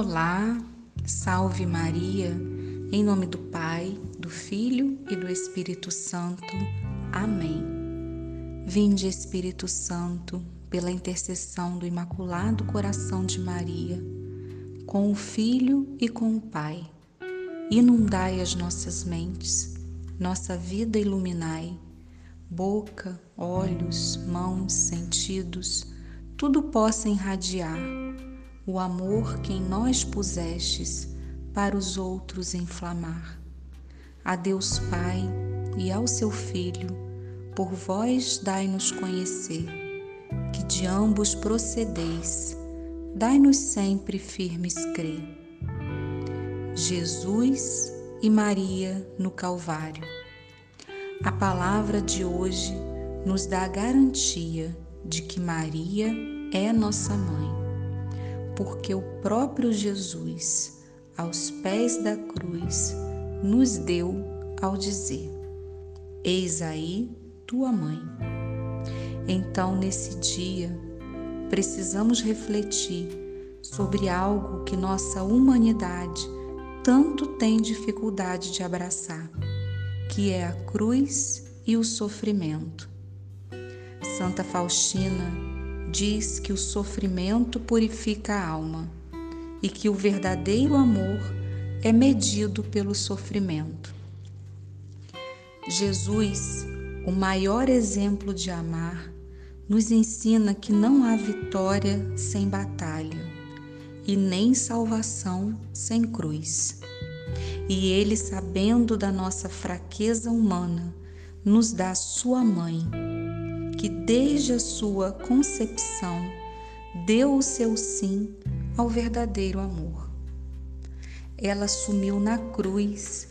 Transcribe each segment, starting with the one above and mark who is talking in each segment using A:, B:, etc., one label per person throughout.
A: Olá, salve Maria, em nome do Pai, do Filho e do Espírito Santo. Amém. Vinde, Espírito Santo, pela intercessão do Imaculado Coração de Maria, com o Filho e com o Pai. Inundai as nossas mentes, nossa vida iluminai, boca, olhos, mãos, sentidos, tudo possa irradiar o amor que em nós pusestes para os outros inflamar. A Deus Pai e ao seu Filho, por vós dai-nos conhecer, que de ambos procedeis, dai-nos sempre firmes crer. Jesus e Maria no Calvário. A palavra de hoje nos dá a garantia de que Maria é nossa mãe porque o próprio Jesus, aos pés da cruz, nos deu ao dizer: Eis aí tua mãe. Então, nesse dia, precisamos refletir sobre algo que nossa humanidade tanto tem dificuldade de abraçar, que é a cruz e o sofrimento. Santa Faustina diz que o sofrimento purifica a alma e que o verdadeiro amor é medido pelo sofrimento. Jesus, o maior exemplo de amar, nos ensina que não há vitória sem batalha e nem salvação sem cruz. E Ele, sabendo da nossa fraqueza humana, nos dá Sua mãe que desde a sua concepção deu o seu sim ao verdadeiro amor. Ela assumiu na cruz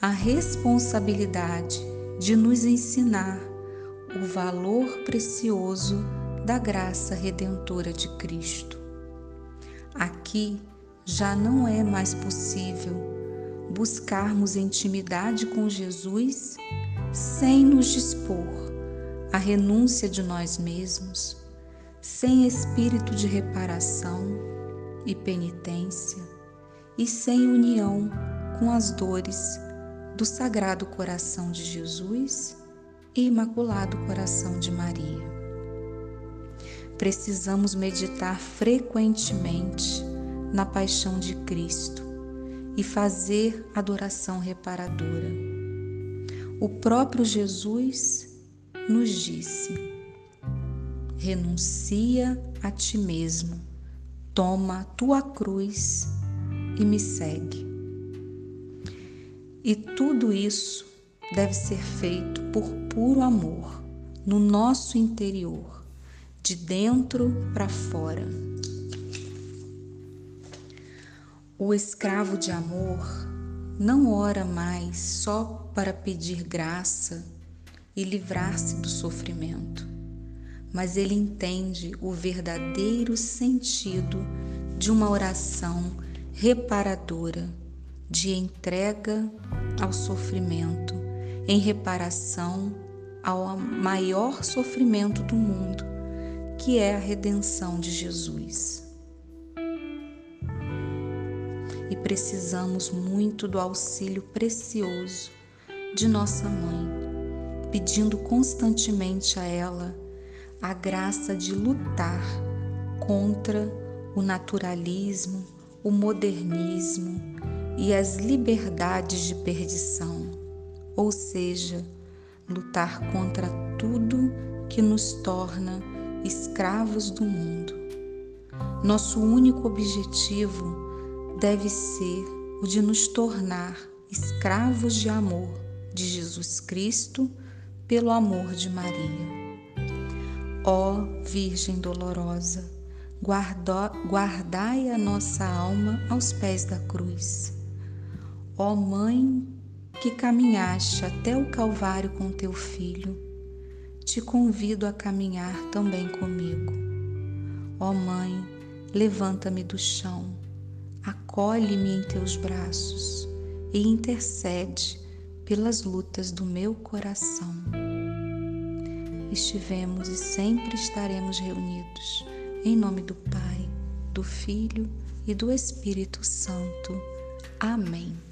A: a responsabilidade de nos ensinar o valor precioso da graça redentora de Cristo. Aqui já não é mais possível buscarmos intimidade com Jesus sem nos dispor a renúncia de nós mesmos, sem espírito de reparação e penitência e sem união com as dores do Sagrado Coração de Jesus e Imaculado Coração de Maria. Precisamos meditar frequentemente na paixão de Cristo e fazer adoração reparadora. O próprio Jesus nos disse: renuncia a ti mesmo, toma tua cruz e me segue. E tudo isso deve ser feito por puro amor, no nosso interior, de dentro para fora. O escravo de amor não ora mais só para pedir graça e livrar-se do sofrimento. Mas ele entende o verdadeiro sentido de uma oração reparadora, de entrega ao sofrimento, em reparação ao maior sofrimento do mundo, que é a redenção de Jesus. E precisamos muito do auxílio precioso de nossa mãe pedindo constantemente a ela a graça de lutar contra o naturalismo, o modernismo e as liberdades de perdição, ou seja, lutar contra tudo que nos torna escravos do mundo. Nosso único objetivo deve ser o de nos tornar escravos de amor de Jesus Cristo pelo amor de Maria. Ó Virgem dolorosa, guardai a nossa alma aos pés da cruz. Ó Mãe que caminhaste até o Calvário com teu filho, te convido a caminhar também comigo. Ó Mãe, levanta-me do chão, acolhe-me em teus braços e intercede pelas lutas do meu coração. Estivemos e sempre estaremos reunidos em nome do Pai do Filho e do Espírito Santo. Amém.